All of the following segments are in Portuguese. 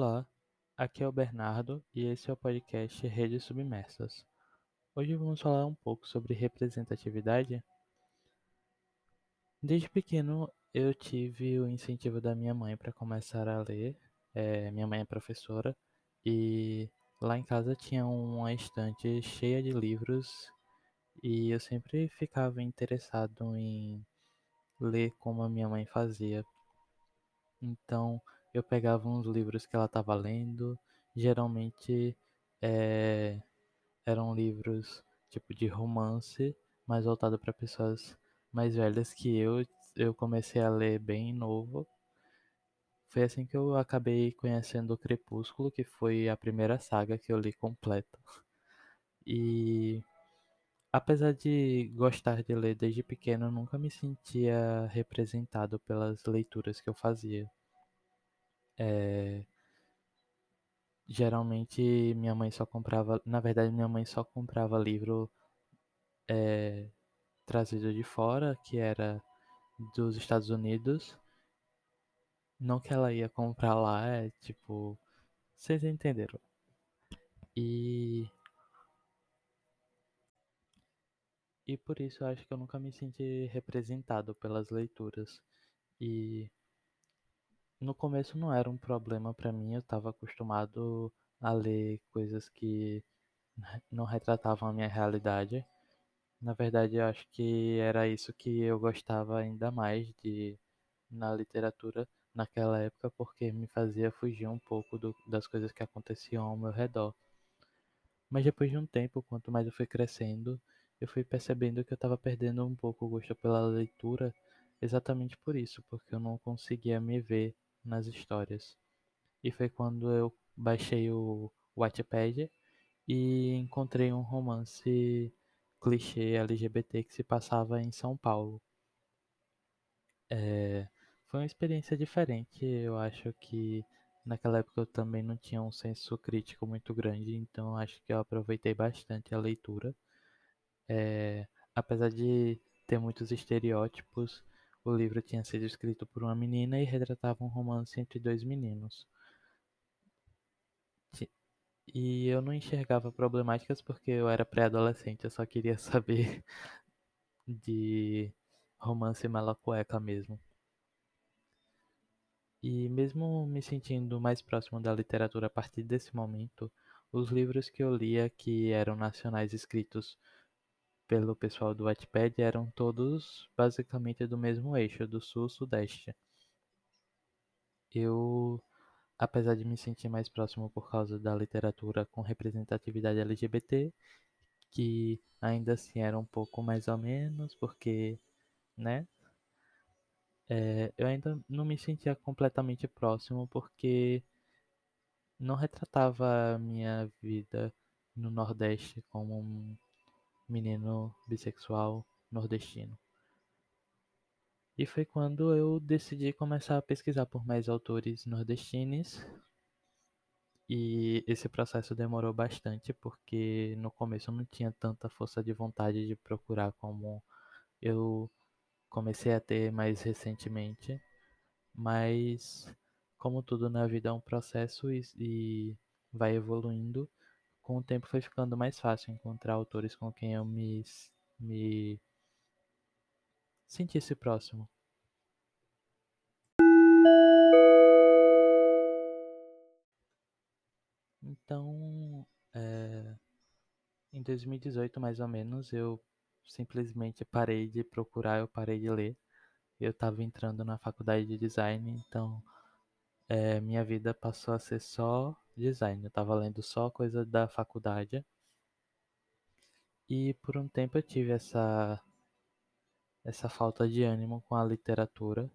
Olá, aqui é o Bernardo e esse é o podcast Redes Submersas. Hoje vamos falar um pouco sobre representatividade. Desde pequeno eu tive o incentivo da minha mãe para começar a ler. É, minha mãe é professora e lá em casa tinha uma estante cheia de livros e eu sempre ficava interessado em ler como a minha mãe fazia. Então eu pegava uns livros que ela estava lendo, geralmente é, eram livros tipo de romance, mais voltado para pessoas mais velhas que eu. Eu comecei a ler bem novo. Foi assim que eu acabei conhecendo o Crepúsculo, que foi a primeira saga que eu li completa. E apesar de gostar de ler desde pequeno, eu nunca me sentia representado pelas leituras que eu fazia. É, geralmente minha mãe só comprava, na verdade minha mãe só comprava livro é, trazido de fora, que era dos Estados Unidos. Não que ela ia comprar lá, é tipo, vocês entenderam. E e por isso eu acho que eu nunca me senti representado pelas leituras. E no começo não era um problema para mim, eu estava acostumado a ler coisas que não retratavam a minha realidade. Na verdade, eu acho que era isso que eu gostava ainda mais de na literatura naquela época, porque me fazia fugir um pouco do, das coisas que aconteciam ao meu redor. Mas depois de um tempo, quanto mais eu fui crescendo, eu fui percebendo que eu estava perdendo um pouco o gosto pela leitura, exatamente por isso, porque eu não conseguia me ver nas histórias. E foi quando eu baixei o Wattpad e encontrei um romance clichê LGBT que se passava em São Paulo. É, foi uma experiência diferente, eu acho que naquela época eu também não tinha um senso crítico muito grande, então acho que eu aproveitei bastante a leitura. É, apesar de ter muitos estereótipos, o livro tinha sido escrito por uma menina e retratava um romance entre dois meninos. E eu não enxergava problemáticas porque eu era pré-adolescente, eu só queria saber de romance mala cueca mesmo. E mesmo me sentindo mais próximo da literatura a partir desse momento, os livros que eu lia que eram nacionais escritos pelo pessoal do Wattpad eram todos basicamente do mesmo eixo, do sul-sudeste. Eu, apesar de me sentir mais próximo por causa da literatura com representatividade LGBT, que ainda assim era um pouco mais ou menos, porque, né? É, eu ainda não me sentia completamente próximo porque não retratava a minha vida no Nordeste como um menino bissexual nordestino. E foi quando eu decidi começar a pesquisar por mais autores nordestinos. E esse processo demorou bastante porque no começo eu não tinha tanta força de vontade de procurar como eu comecei a ter mais recentemente. Mas como tudo na vida é um processo e, e vai evoluindo, com o tempo foi ficando mais fácil encontrar autores com quem eu me, me sentisse próximo. Então, é, em 2018 mais ou menos, eu simplesmente parei de procurar, eu parei de ler. Eu estava entrando na faculdade de design, então é, minha vida passou a ser só design. Eu estava lendo só coisa da faculdade. E por um tempo eu tive essa essa falta de ânimo com a literatura.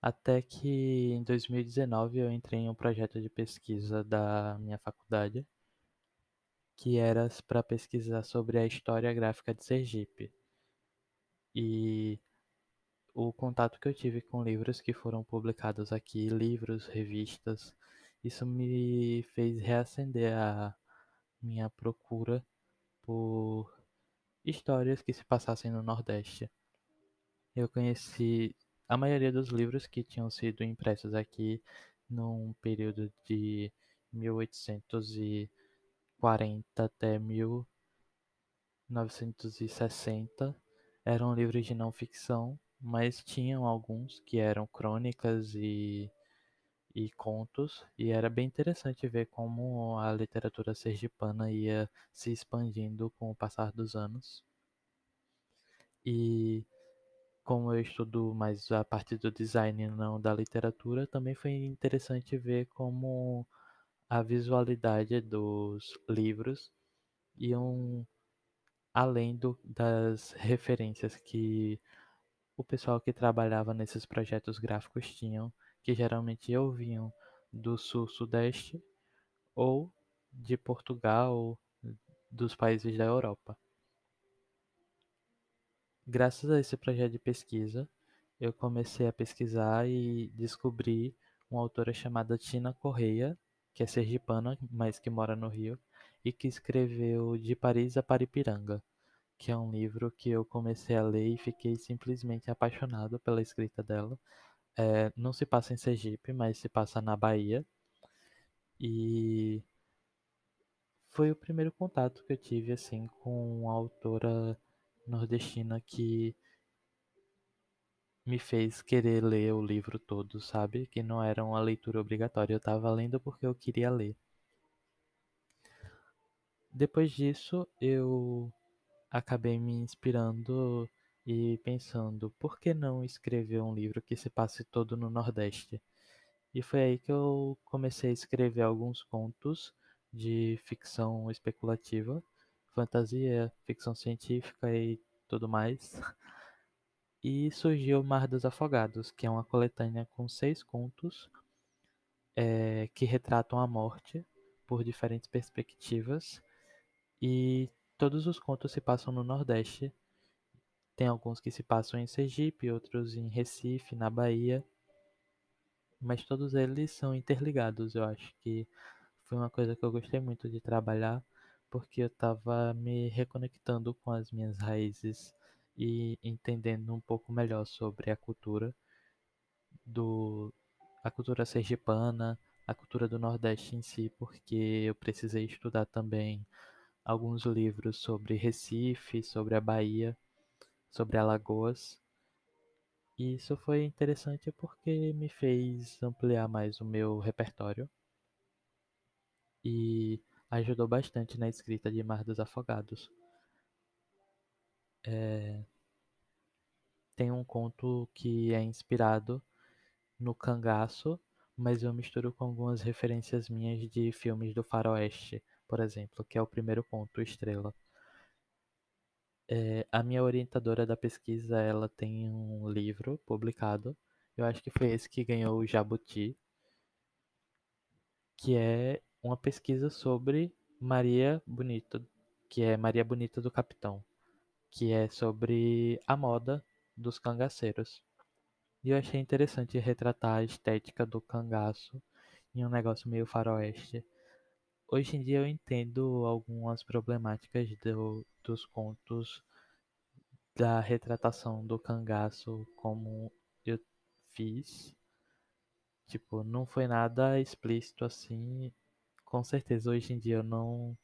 Até que em 2019 eu entrei em um projeto de pesquisa da minha faculdade, que era para pesquisar sobre a história gráfica de Sergipe. E o contato que eu tive com livros que foram publicados aqui, livros, revistas, isso me fez reacender a minha procura por histórias que se passassem no Nordeste. Eu conheci a maioria dos livros que tinham sido impressos aqui num período de 1840 até 1960. Eram livros de não ficção, mas tinham alguns que eram crônicas e, e contos, e era bem interessante ver como a literatura sergipana ia se expandindo com o passar dos anos. E como eu estudo mais a parte do design e não da literatura, também foi interessante ver como a visualidade dos livros iam além do, das referências que o pessoal que trabalhava nesses projetos gráficos tinham, que geralmente ou vinham do sul-sudeste ou de Portugal, dos países da Europa. Graças a esse projeto de pesquisa, eu comecei a pesquisar e descobri uma autora chamada Tina Correia, que é sergipana, mas que mora no Rio, e que escreveu De Paris a Paripiranga, que é um livro que eu comecei a ler e fiquei simplesmente apaixonado pela escrita dela. É, não se passa em Sergipe, mas se passa na Bahia. E foi o primeiro contato que eu tive assim com uma autora nordestina que me fez querer ler o livro todo, sabe? Que não era uma leitura obrigatória, eu estava lendo porque eu queria ler. Depois disso, eu acabei me inspirando e pensando, por que não escrever um livro que se passe todo no Nordeste? E foi aí que eu comecei a escrever alguns contos de ficção especulativa fantasia, ficção científica e tudo mais. E surgiu Mar dos Afogados, que é uma coletânea com seis contos é, que retratam a morte por diferentes perspectivas. E todos os contos se passam no Nordeste. Tem alguns que se passam em Sergipe, outros em Recife, na Bahia. Mas todos eles são interligados. Eu acho que foi uma coisa que eu gostei muito de trabalhar porque eu estava me reconectando com as minhas raízes e entendendo um pouco melhor sobre a cultura do a cultura sergipana, a cultura do Nordeste em si, porque eu precisei estudar também alguns livros sobre Recife, sobre a Bahia, sobre Alagoas. E isso foi interessante porque me fez ampliar mais o meu repertório. E ajudou bastante na escrita de Mar dos Afogados. É... Tem um conto que é inspirado no cangaço, mas eu misturo com algumas referências minhas de filmes do faroeste, por exemplo, que é o primeiro conto, Estrela. É, a minha orientadora da pesquisa, ela tem um livro publicado, eu acho que foi esse que ganhou o Jabuti, que é uma pesquisa sobre Maria Bonita, que é Maria Bonita do Capitão, que é sobre a moda dos cangaceiros. E eu achei interessante retratar a estética do cangaço em um negócio meio faroeste. Hoje em dia eu entendo algumas problemáticas do, dos contos da retratação do cangaço como eu fiz. Tipo, não foi nada explícito assim com certeza hoje em dia eu não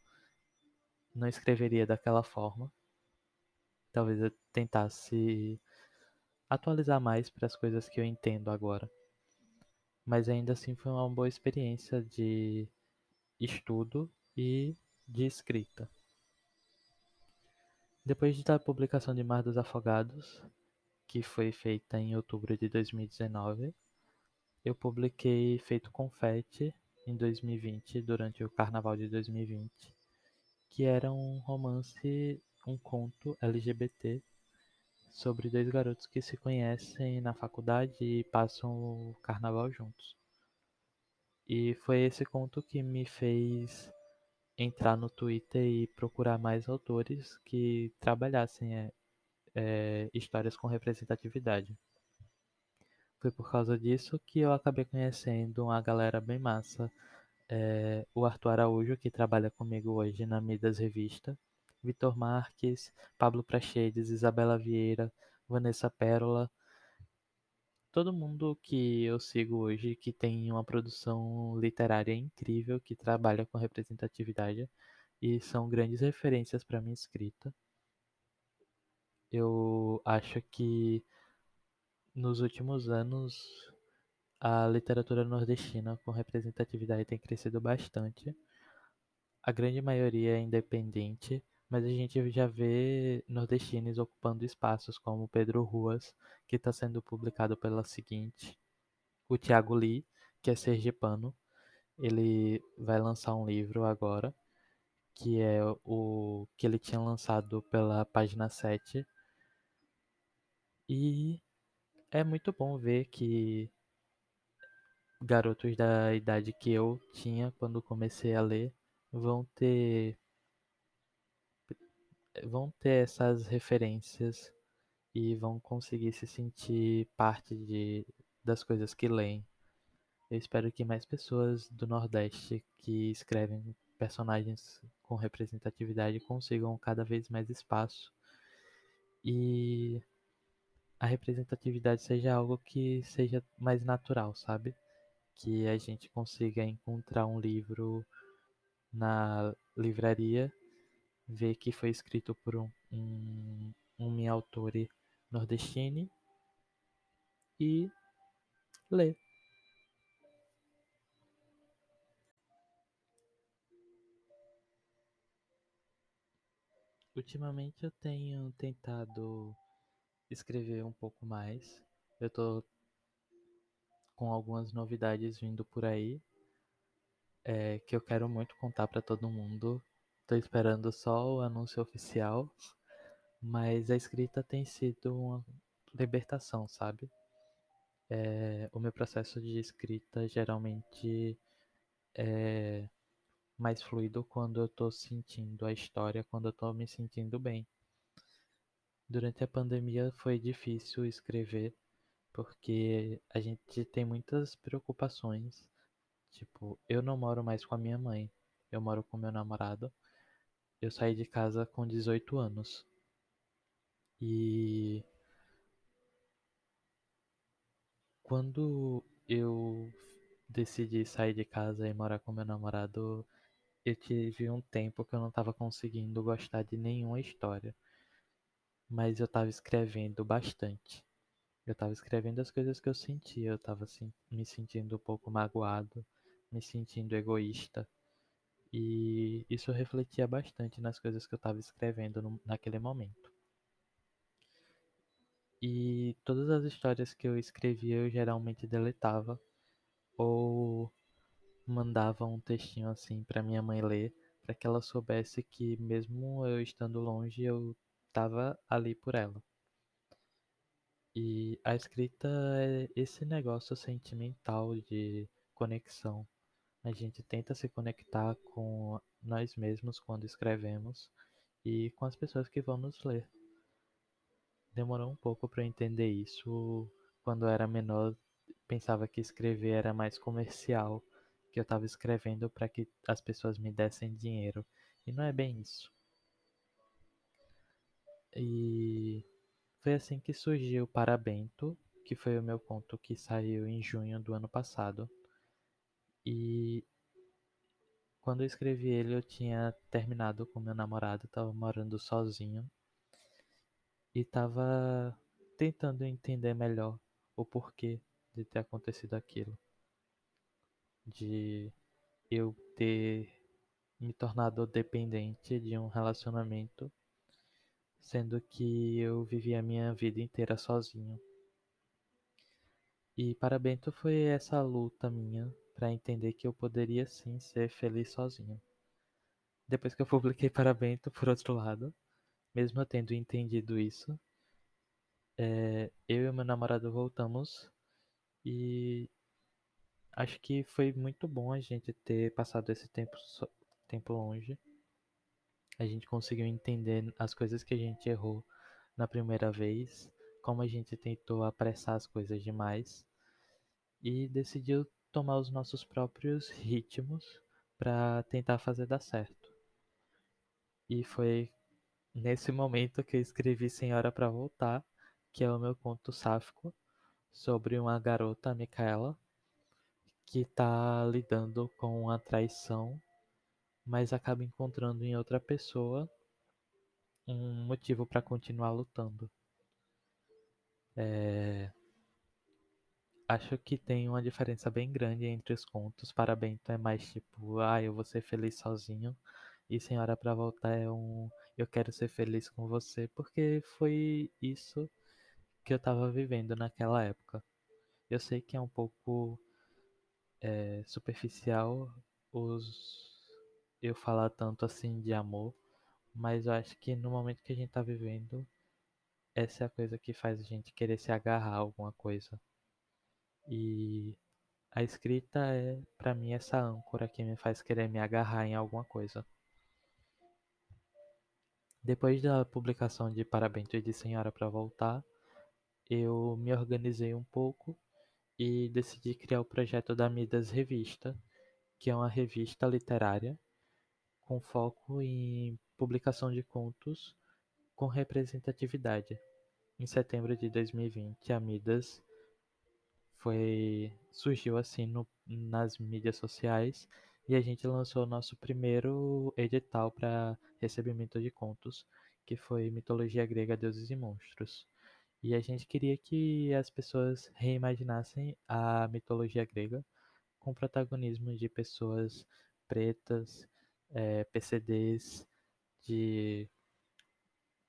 não escreveria daquela forma. Talvez eu tentasse atualizar mais para as coisas que eu entendo agora. Mas ainda assim foi uma boa experiência de estudo e de escrita. Depois da publicação de Mar dos Afogados, que foi feita em outubro de 2019, eu publiquei Feito Confete em 2020, durante o carnaval de 2020, que era um romance, um conto LGBT sobre dois garotos que se conhecem na faculdade e passam o carnaval juntos. E foi esse conto que me fez entrar no Twitter e procurar mais autores que trabalhassem é, é, histórias com representatividade. Foi por causa disso que eu acabei conhecendo uma galera bem massa. É, o Arthur Araújo, que trabalha comigo hoje na Midas Revista, Vitor Marques, Pablo Prachedes, Isabela Vieira, Vanessa Pérola. Todo mundo que eu sigo hoje que tem uma produção literária incrível, que trabalha com representatividade e são grandes referências para minha escrita. Eu acho que nos últimos anos a literatura nordestina com representatividade tem crescido bastante. A grande maioria é independente, mas a gente já vê nordestinos ocupando espaços como Pedro Ruas, que está sendo publicado pela seguinte, o Tiago Lee, que é sergipano, ele vai lançar um livro agora, que é o que ele tinha lançado pela página 7. E é muito bom ver que garotos da idade que eu tinha quando comecei a ler vão ter vão ter essas referências e vão conseguir se sentir parte de, das coisas que leem. Eu espero que mais pessoas do Nordeste que escrevem personagens com representatividade consigam cada vez mais espaço e a representatividade seja algo que seja mais natural, sabe? Que a gente consiga encontrar um livro na livraria ver que foi escrito por um, um, um autore nordestino e ler. Ultimamente eu tenho tentado escrever um pouco mais. Eu tô com algumas novidades vindo por aí é, que eu quero muito contar para todo mundo Tô esperando só o anúncio oficial, mas a escrita tem sido uma libertação, sabe? É, o meu processo de escrita geralmente é mais fluido quando eu tô sentindo a história, quando eu tô me sentindo bem. Durante a pandemia foi difícil escrever, porque a gente tem muitas preocupações. Tipo, eu não moro mais com a minha mãe, eu moro com meu namorado. Eu saí de casa com 18 anos. E quando eu decidi sair de casa e morar com meu namorado, eu tive um tempo que eu não estava conseguindo gostar de nenhuma história. Mas eu estava escrevendo bastante. Eu estava escrevendo as coisas que eu sentia, eu estava me sentindo um pouco magoado, me sentindo egoísta. E isso refletia bastante nas coisas que eu estava escrevendo no, naquele momento. E todas as histórias que eu escrevia eu geralmente deletava ou mandava um textinho assim para minha mãe ler, para que ela soubesse que mesmo eu estando longe eu estava ali por ela. E a escrita é esse negócio sentimental de conexão a gente tenta se conectar com nós mesmos quando escrevemos e com as pessoas que vão nos ler. Demorou um pouco para entender isso. Quando eu era menor, pensava que escrever era mais comercial, que eu estava escrevendo para que as pessoas me dessem dinheiro. E não é bem isso. E foi assim que surgiu Parabento, que foi o meu conto que saiu em junho do ano passado. E quando eu escrevi ele, eu tinha terminado com meu namorado, estava morando sozinho e estava tentando entender melhor o porquê de ter acontecido aquilo. De eu ter me tornado dependente de um relacionamento, sendo que eu vivi a minha vida inteira sozinho. E para Bento foi essa luta minha para entender que eu poderia sim ser feliz sozinho. Depois que eu publiquei para Bento, por outro lado, mesmo eu tendo entendido isso, é, eu e meu namorado voltamos e acho que foi muito bom a gente ter passado esse tempo, tempo longe. A gente conseguiu entender as coisas que a gente errou na primeira vez, como a gente tentou apressar as coisas demais e decidiu tomar os nossos próprios ritmos para tentar fazer dar certo. E foi nesse momento que eu escrevi Senhora para Voltar, que é o meu conto sáfico, sobre uma garota, a Micaela, que está lidando com uma traição, mas acaba encontrando em outra pessoa um motivo para continuar lutando. É... Acho que tem uma diferença bem grande entre os contos. Parabento é mais tipo, ah, eu vou ser feliz sozinho. E Senhora para Voltar é um, eu quero ser feliz com você, porque foi isso que eu estava vivendo naquela época. Eu sei que é um pouco é, superficial os eu falar tanto assim de amor, mas eu acho que no momento que a gente está vivendo, essa é a coisa que faz a gente querer se agarrar a alguma coisa. E a escrita é, para mim, essa âncora que me faz querer me agarrar em alguma coisa. Depois da publicação de Parabéns de Senhora para Voltar, eu me organizei um pouco e decidi criar o projeto da Midas Revista, que é uma revista literária com foco em publicação de contos com representatividade. Em setembro de 2020, a Midas foi surgiu assim no, nas mídias sociais e a gente lançou nosso primeiro edital para recebimento de contos, que foi Mitologia Grega, Deuses e Monstros. E a gente queria que as pessoas reimaginassem a mitologia grega com protagonismo de pessoas pretas, é, PCDs, de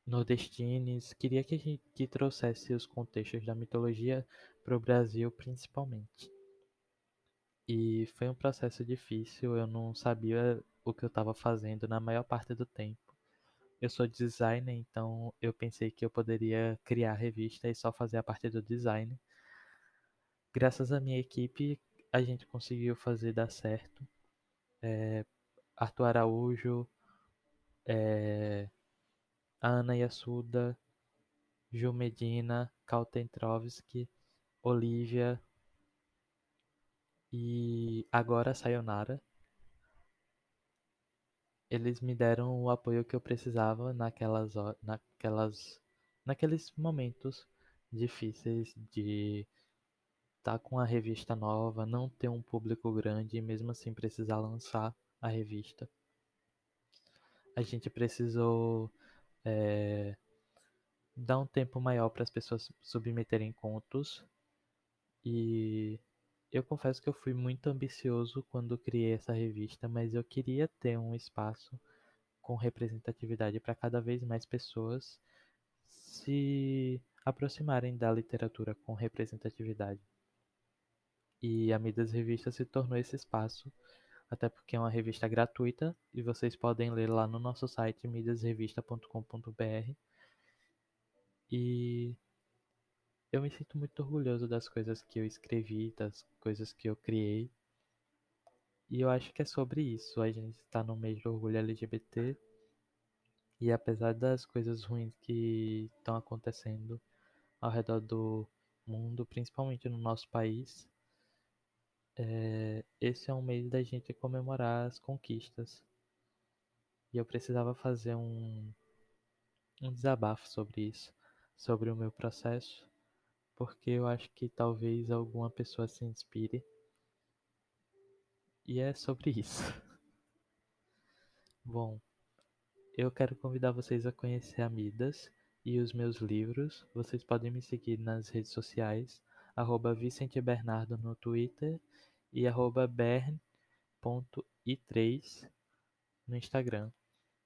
nordestines. Queria que a gente que trouxesse os contextos da mitologia para o Brasil principalmente. E foi um processo difícil, eu não sabia o que eu estava fazendo na maior parte do tempo. Eu sou designer, então eu pensei que eu poderia criar a revista e só fazer a parte do design. Graças à minha equipe, a gente conseguiu fazer dar certo. É, Arthur Araújo, é, Ana Yasuda, Ju Medina, Kaltentrovski, Olivia e agora Sayonara. Eles me deram o apoio que eu precisava naquelas, naquelas, naqueles momentos difíceis de estar tá com a revista nova, não ter um público grande e mesmo assim precisar lançar a revista. A gente precisou é, dar um tempo maior para as pessoas submeterem contos e eu confesso que eu fui muito ambicioso quando criei essa revista, mas eu queria ter um espaço com representatividade para cada vez mais pessoas se aproximarem da literatura com representatividade. E a Midas Revista se tornou esse espaço, até porque é uma revista gratuita e vocês podem ler lá no nosso site midasrevista.com.br. E eu me sinto muito orgulhoso das coisas que eu escrevi, das coisas que eu criei. E eu acho que é sobre isso. A gente está no mês do orgulho LGBT. E apesar das coisas ruins que estão acontecendo ao redor do mundo, principalmente no nosso país, é, esse é um mês da gente comemorar as conquistas. E eu precisava fazer um, um desabafo sobre isso, sobre o meu processo porque eu acho que talvez alguma pessoa se inspire. E é sobre isso. Bom, eu quero convidar vocês a conhecer a Midas e os meus livros. Vocês podem me seguir nas redes sociais, arroba Vicente Bernardo no Twitter e arroba bern.i3 no Instagram.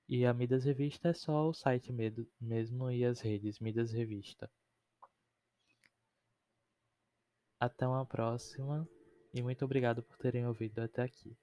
E a Midas Revista é só o site mesmo e as redes Midas Revista. Até uma próxima e muito obrigado por terem ouvido até aqui.